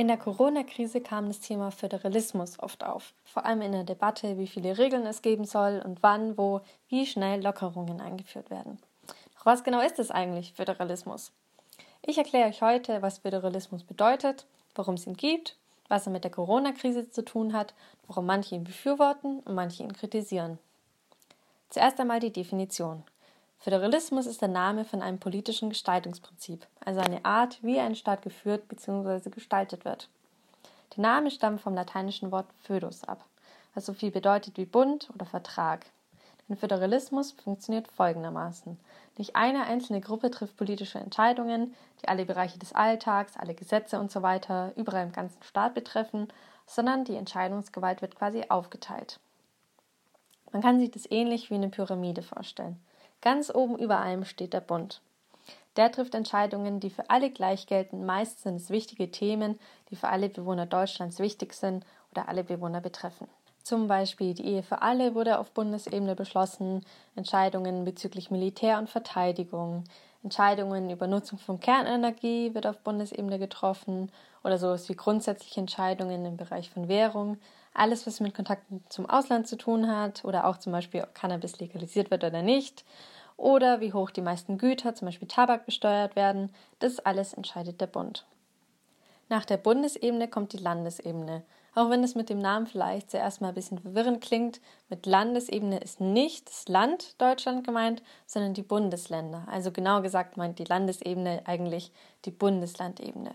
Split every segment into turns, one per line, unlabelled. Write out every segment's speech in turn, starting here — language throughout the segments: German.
In der Corona-Krise kam das Thema Föderalismus oft auf, vor allem in der Debatte, wie viele Regeln es geben soll und wann, wo, wie schnell Lockerungen eingeführt werden. Doch was genau ist es eigentlich, Föderalismus? Ich erkläre euch heute, was Föderalismus bedeutet, warum es ihn gibt, was er mit der Corona-Krise zu tun hat, warum manche ihn befürworten und manche ihn kritisieren. Zuerst einmal die Definition. Föderalismus ist der Name von einem politischen Gestaltungsprinzip, also eine Art, wie ein Staat geführt bzw. gestaltet wird. Der Name stammt vom lateinischen Wort födus ab, was so viel bedeutet wie Bund oder Vertrag. Denn Föderalismus funktioniert folgendermaßen. Nicht eine einzelne Gruppe trifft politische Entscheidungen, die alle Bereiche des Alltags, alle Gesetze usw. So überall im ganzen Staat betreffen, sondern die Entscheidungsgewalt wird quasi aufgeteilt. Man kann sich das ähnlich wie eine Pyramide vorstellen. Ganz oben über allem steht der Bund. Der trifft Entscheidungen, die für alle gleich gelten. Meist sind es wichtige Themen, die für alle Bewohner Deutschlands wichtig sind oder alle Bewohner betreffen. Zum Beispiel die Ehe für alle wurde auf Bundesebene beschlossen, Entscheidungen bezüglich Militär und Verteidigung, Entscheidungen über Nutzung von Kernenergie wird auf Bundesebene getroffen oder sowas wie grundsätzliche Entscheidungen im Bereich von Währung. Alles, was mit Kontakten zum Ausland zu tun hat oder auch zum Beispiel, ob Cannabis legalisiert wird oder nicht oder wie hoch die meisten Güter, zum Beispiel Tabak, besteuert werden, das alles entscheidet der Bund. Nach der Bundesebene kommt die Landesebene. Auch wenn es mit dem Namen vielleicht zuerst mal ein bisschen verwirrend klingt, mit Landesebene ist nicht das Land Deutschland gemeint, sondern die Bundesländer. Also genau gesagt meint die Landesebene eigentlich die Bundeslandebene.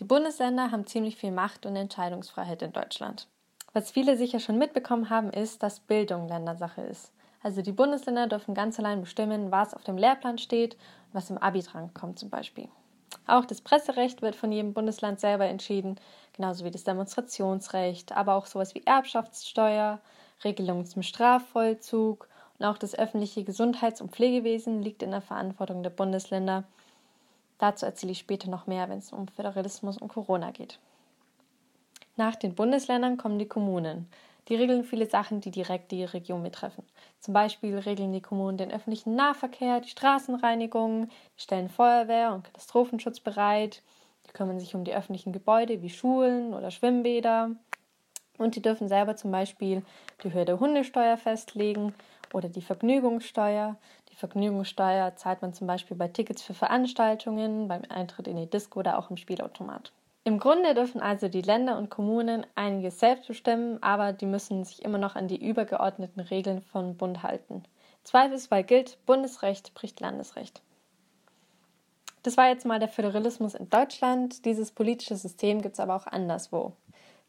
Die Bundesländer haben ziemlich viel Macht und Entscheidungsfreiheit in Deutschland. Was viele sicher schon mitbekommen haben, ist, dass Bildung Ländersache ist. Also die Bundesländer dürfen ganz allein bestimmen, was auf dem Lehrplan steht und was im Abi drankommt zum Beispiel. Auch das Presserecht wird von jedem Bundesland selber entschieden, genauso wie das Demonstrationsrecht, aber auch sowas wie Erbschaftssteuer, Regelungen zum Strafvollzug und auch das öffentliche Gesundheits- und Pflegewesen liegt in der Verantwortung der Bundesländer Dazu erzähle ich später noch mehr, wenn es um Föderalismus und Corona geht. Nach den Bundesländern kommen die Kommunen. Die regeln viele Sachen, die direkt die Region betreffen. Zum Beispiel regeln die Kommunen den öffentlichen Nahverkehr, die Straßenreinigung, die stellen Feuerwehr und Katastrophenschutz bereit, die kümmern sich um die öffentlichen Gebäude wie Schulen oder Schwimmbäder. Und die dürfen selber zum Beispiel die Höhe der Hundesteuer festlegen oder die Vergnügungssteuer. Vergnügungssteuer zahlt man zum Beispiel bei Tickets für Veranstaltungen, beim Eintritt in die Disco oder auch im Spielautomat. Im Grunde dürfen also die Länder und Kommunen einiges selbst bestimmen, aber die müssen sich immer noch an die übergeordneten Regeln von Bund halten. Zweifelsfall gilt, Bundesrecht bricht Landesrecht. Das war jetzt mal der Föderalismus in Deutschland. Dieses politische System gibt es aber auch anderswo.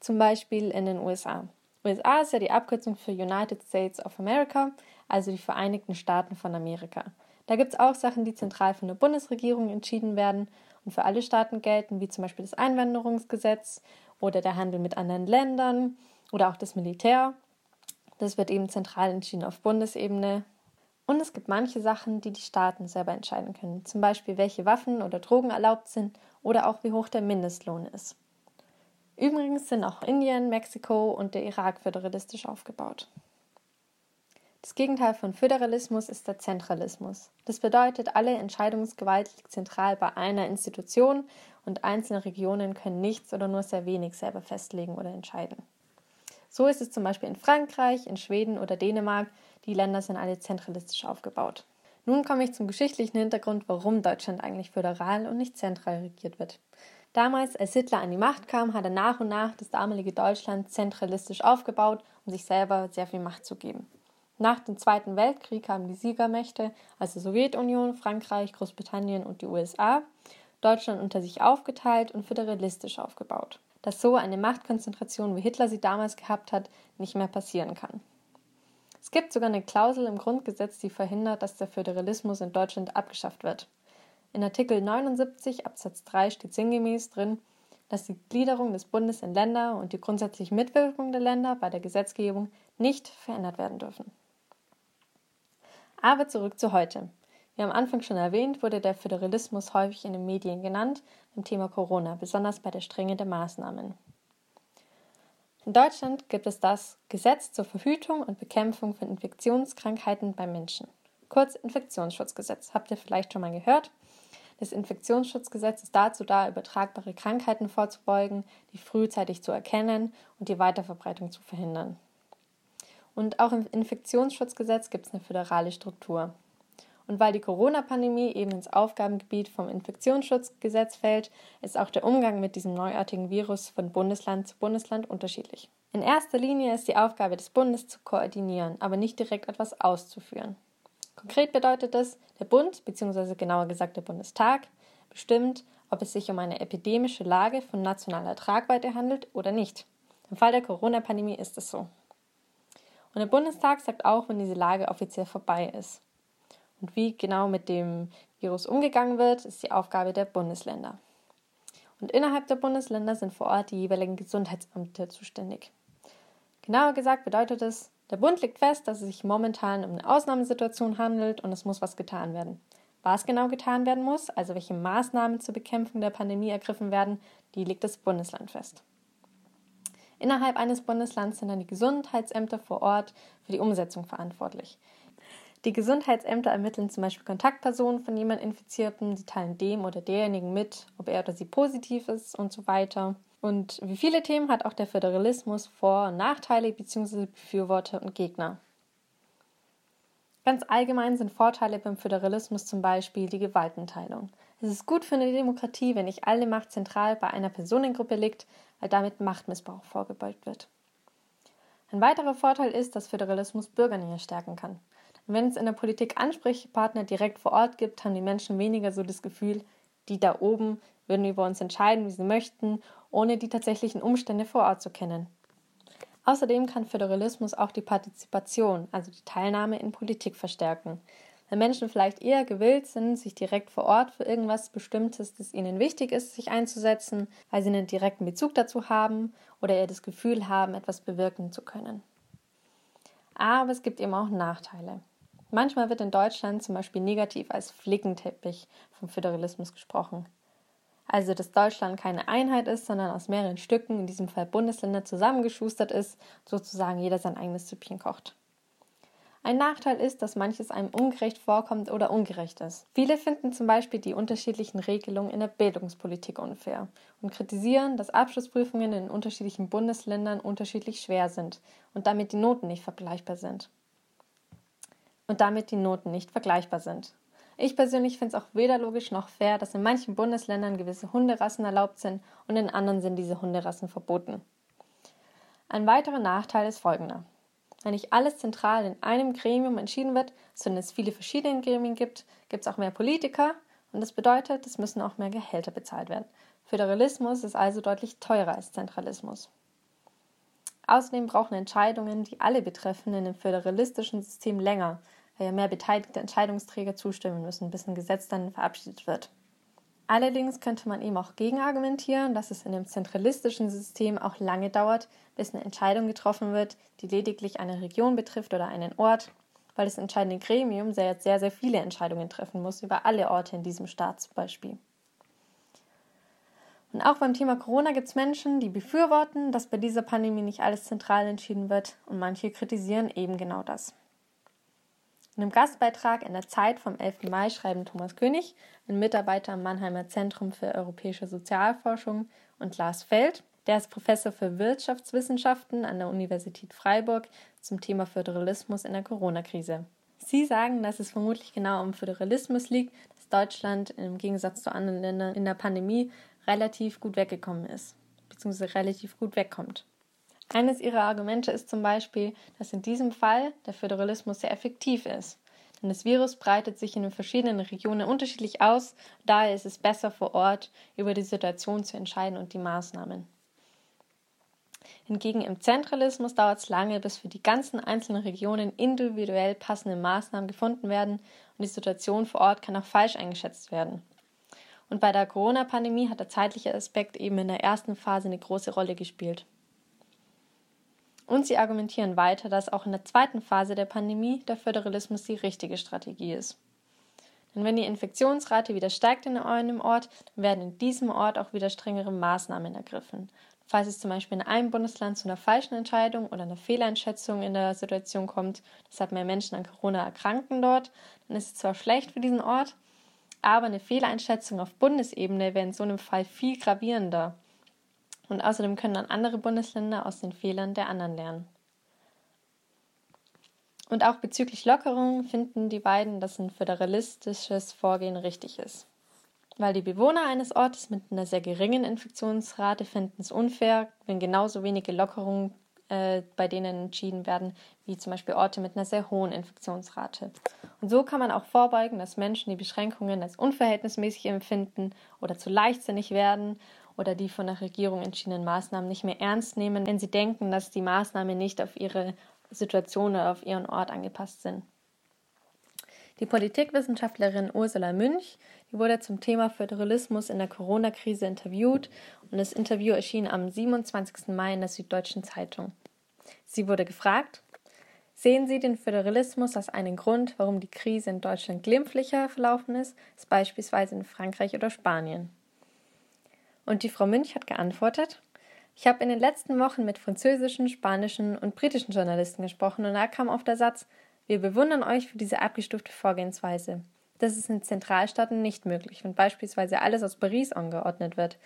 Zum Beispiel in den USA. USA ist ja die Abkürzung für United States of America, also die Vereinigten Staaten von Amerika. Da gibt es auch Sachen, die zentral von der Bundesregierung entschieden werden und für alle Staaten gelten, wie zum Beispiel das Einwanderungsgesetz oder der Handel mit anderen Ländern oder auch das Militär. Das wird eben zentral entschieden auf Bundesebene. Und es gibt manche Sachen, die die Staaten selber entscheiden können, zum Beispiel welche Waffen oder Drogen erlaubt sind oder auch wie hoch der Mindestlohn ist. Übrigens sind auch Indien, Mexiko und der Irak föderalistisch aufgebaut. Das Gegenteil von Föderalismus ist der Zentralismus. Das bedeutet, alle Entscheidungsgewalt liegt zentral bei einer Institution und einzelne Regionen können nichts oder nur sehr wenig selber festlegen oder entscheiden. So ist es zum Beispiel in Frankreich, in Schweden oder Dänemark. Die Länder sind alle zentralistisch aufgebaut. Nun komme ich zum geschichtlichen Hintergrund, warum Deutschland eigentlich föderal und nicht zentral regiert wird. Damals, als Hitler an die Macht kam, hat er nach und nach das damalige Deutschland zentralistisch aufgebaut, um sich selber sehr viel Macht zu geben. Nach dem Zweiten Weltkrieg haben die Siegermächte, also Sowjetunion, Frankreich, Großbritannien und die USA, Deutschland unter sich aufgeteilt und föderalistisch aufgebaut, dass so eine Machtkonzentration, wie Hitler sie damals gehabt hat, nicht mehr passieren kann. Es gibt sogar eine Klausel im Grundgesetz, die verhindert, dass der Föderalismus in Deutschland abgeschafft wird. In Artikel 79 Absatz 3 steht sinngemäß drin, dass die Gliederung des Bundes in Länder und die grundsätzliche Mitwirkung der Länder bei der Gesetzgebung nicht verändert werden dürfen. Aber zurück zu heute. Wie am Anfang schon erwähnt, wurde der Föderalismus häufig in den Medien genannt, im Thema Corona, besonders bei der Strenge der Maßnahmen. In Deutschland gibt es das Gesetz zur Verhütung und Bekämpfung von Infektionskrankheiten bei Menschen. Kurz Infektionsschutzgesetz. Habt ihr vielleicht schon mal gehört? Das Infektionsschutzgesetz ist dazu da, übertragbare Krankheiten vorzubeugen, die frühzeitig zu erkennen und die Weiterverbreitung zu verhindern. Und auch im Infektionsschutzgesetz gibt es eine föderale Struktur. Und weil die Corona-Pandemie eben ins Aufgabengebiet vom Infektionsschutzgesetz fällt, ist auch der Umgang mit diesem neuartigen Virus von Bundesland zu Bundesland unterschiedlich. In erster Linie ist die Aufgabe des Bundes zu koordinieren, aber nicht direkt etwas auszuführen. Konkret bedeutet das, der Bund, beziehungsweise genauer gesagt der Bundestag, bestimmt, ob es sich um eine epidemische Lage von nationaler Tragweite handelt oder nicht. Im Fall der Corona-Pandemie ist es so. Und der Bundestag sagt auch, wenn diese Lage offiziell vorbei ist. Und wie genau mit dem Virus umgegangen wird, ist die Aufgabe der Bundesländer. Und innerhalb der Bundesländer sind vor Ort die jeweiligen Gesundheitsämter zuständig. Genauer gesagt bedeutet es, der Bund legt fest, dass es sich momentan um eine Ausnahmesituation handelt und es muss was getan werden. Was genau getan werden muss, also welche Maßnahmen zur Bekämpfung der Pandemie ergriffen werden, die legt das Bundesland fest. Innerhalb eines Bundeslands sind dann die Gesundheitsämter vor Ort für die Umsetzung verantwortlich. Die Gesundheitsämter ermitteln zum Beispiel Kontaktpersonen von jemand Infizierten, sie teilen dem oder derjenigen mit, ob er oder sie positiv ist und so weiter. Und wie viele Themen hat auch der Föderalismus Vor- und Nachteile bzw. Befürworter und Gegner. Ganz allgemein sind Vorteile beim Föderalismus zum Beispiel die Gewaltenteilung. Es ist gut für eine Demokratie, wenn nicht alle Macht zentral bei einer Personengruppe liegt, weil damit Machtmissbrauch vorgebeugt wird. Ein weiterer Vorteil ist, dass Föderalismus Bürgernähe stärken kann. Wenn es in der Politik Ansprechpartner direkt vor Ort gibt, haben die Menschen weniger so das Gefühl, die da oben würden über uns entscheiden, wie sie möchten, ohne die tatsächlichen Umstände vor Ort zu kennen. Außerdem kann Föderalismus auch die Partizipation, also die Teilnahme in Politik verstärken. Wenn Menschen vielleicht eher gewillt sind, sich direkt vor Ort für irgendwas Bestimmtes, das ihnen wichtig ist, sich einzusetzen, weil sie einen direkten Bezug dazu haben oder eher das Gefühl haben, etwas bewirken zu können. Aber es gibt eben auch Nachteile. Manchmal wird in Deutschland zum Beispiel negativ als Flickenteppich vom Föderalismus gesprochen. Also, dass Deutschland keine Einheit ist, sondern aus mehreren Stücken, in diesem Fall Bundesländer, zusammengeschustert ist, sozusagen jeder sein eigenes Süppchen kocht. Ein Nachteil ist, dass manches einem ungerecht vorkommt oder ungerecht ist. Viele finden zum Beispiel die unterschiedlichen Regelungen in der Bildungspolitik unfair und kritisieren, dass Abschlussprüfungen in unterschiedlichen Bundesländern unterschiedlich schwer sind und damit die Noten nicht vergleichbar sind und damit die Noten nicht vergleichbar sind. Ich persönlich finde es auch weder logisch noch fair, dass in manchen Bundesländern gewisse Hunderassen erlaubt sind und in anderen sind diese Hunderassen verboten. Ein weiterer Nachteil ist folgender. Wenn nicht alles zentral in einem Gremium entschieden wird, sondern es viele verschiedene Gremien gibt, gibt es auch mehr Politiker und das bedeutet, es müssen auch mehr Gehälter bezahlt werden. Föderalismus ist also deutlich teurer als Zentralismus. Außerdem brauchen Entscheidungen, die alle betreffen, in einem föderalistischen System länger, mehr beteiligte Entscheidungsträger zustimmen müssen, bis ein Gesetz dann verabschiedet wird. Allerdings könnte man eben auch gegenargumentieren, dass es in einem zentralistischen System auch lange dauert, bis eine Entscheidung getroffen wird, die lediglich eine Region betrifft oder einen Ort, weil das entscheidende Gremium sehr, sehr, sehr viele Entscheidungen treffen muss, über alle Orte in diesem Staat zum Beispiel. Und auch beim Thema Corona gibt es Menschen, die befürworten, dass bei dieser Pandemie nicht alles zentral entschieden wird und manche kritisieren eben genau das. In einem Gastbeitrag in der Zeit vom 11. Mai schreiben Thomas König, ein Mitarbeiter am Mannheimer Zentrum für europäische Sozialforschung, und Lars Feld, der ist Professor für Wirtschaftswissenschaften an der Universität Freiburg zum Thema Föderalismus in der Corona-Krise. Sie sagen, dass es vermutlich genau am Föderalismus liegt, dass Deutschland im Gegensatz zu anderen Ländern in der Pandemie relativ gut weggekommen ist, beziehungsweise relativ gut wegkommt. Eines ihrer Argumente ist zum Beispiel, dass in diesem Fall der Föderalismus sehr effektiv ist. Denn das Virus breitet sich in den verschiedenen Regionen unterschiedlich aus, daher ist es besser vor Ort über die Situation zu entscheiden und die Maßnahmen. Hingegen im Zentralismus dauert es lange, bis für die ganzen einzelnen Regionen individuell passende Maßnahmen gefunden werden und die Situation vor Ort kann auch falsch eingeschätzt werden. Und bei der Corona-Pandemie hat der zeitliche Aspekt eben in der ersten Phase eine große Rolle gespielt. Und sie argumentieren weiter, dass auch in der zweiten Phase der Pandemie der Föderalismus die richtige Strategie ist. Denn wenn die Infektionsrate wieder steigt in einem Ort, dann werden in diesem Ort auch wieder strengere Maßnahmen ergriffen. Falls es zum Beispiel in einem Bundesland zu einer falschen Entscheidung oder einer Fehleinschätzung in der Situation kommt, deshalb mehr Menschen an Corona erkranken dort, dann ist es zwar schlecht für diesen Ort, Aber eine Fehleinschätzung auf Bundesebene wäre in so einem Fall viel gravierender. Und außerdem können dann andere Bundesländer aus den Fehlern der anderen lernen. Und auch bezüglich Lockerung finden die beiden, dass ein föderalistisches Vorgehen richtig ist. Weil die Bewohner eines Ortes mit einer sehr geringen Infektionsrate finden es unfair, wenn genauso wenige Lockerungen äh, bei denen entschieden werden, wie zum Beispiel Orte mit einer sehr hohen Infektionsrate. Und so kann man auch vorbeugen, dass Menschen die Beschränkungen als unverhältnismäßig empfinden oder zu leichtsinnig werden oder die von der Regierung entschiedenen Maßnahmen nicht mehr ernst nehmen, wenn sie denken, dass die Maßnahmen nicht auf ihre Situation oder auf ihren Ort angepasst sind. Die Politikwissenschaftlerin Ursula Münch, die wurde zum Thema Föderalismus in der Corona-Krise interviewt und das Interview erschien am 27. Mai in der Süddeutschen Zeitung. Sie wurde gefragt, Sehen Sie den Föderalismus als einen Grund, warum die Krise in Deutschland glimpflicher verlaufen ist, als beispielsweise in Frankreich oder Spanien? Und die Frau Münch hat geantwortet, ich habe in den letzten Wochen mit französischen, spanischen und britischen Journalisten gesprochen und da kam oft der Satz, wir bewundern euch für diese abgestufte Vorgehensweise. Das ist in Zentralstaaten nicht möglich, wenn beispielsweise alles aus Paris angeordnet wird.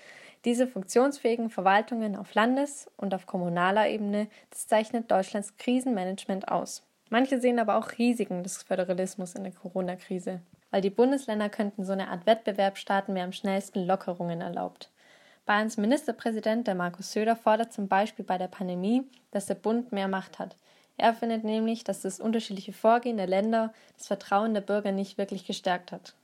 Diese funktionsfähigen Verwaltungen auf Landes- und auf kommunaler Ebene, das zeichnet Deutschlands Krisenmanagement aus. Manche sehen aber auch Risiken des Föderalismus in der Corona-Krise, weil die Bundesländer könnten so eine Art Wettbewerb starten, wer am schnellsten Lockerungen erlaubt. Bayerns Ministerpräsident, der Markus Söder, fordert zum Beispiel bei der Pandemie, dass der Bund mehr Macht hat. Er findet nämlich, dass das unterschiedliche Vorgehen der Länder das Vertrauen der Bürger nicht wirklich gestärkt hat.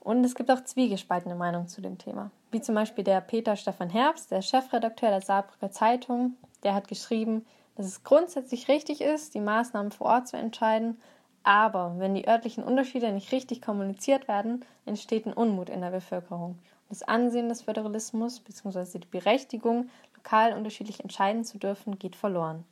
Und es gibt auch zwiegespaltene Meinungen zu dem Thema. Wie zum Beispiel der Peter Stefan Herbst, der Chefredakteur der Saarbrücker Zeitung, der hat geschrieben, dass es grundsätzlich richtig ist, die Maßnahmen vor Ort zu entscheiden, aber wenn die örtlichen Unterschiede nicht richtig kommuniziert werden, entsteht ein Unmut in der Bevölkerung. Das Ansehen des Föderalismus bzw. die Berechtigung, lokal unterschiedlich entscheiden zu dürfen, geht verloren.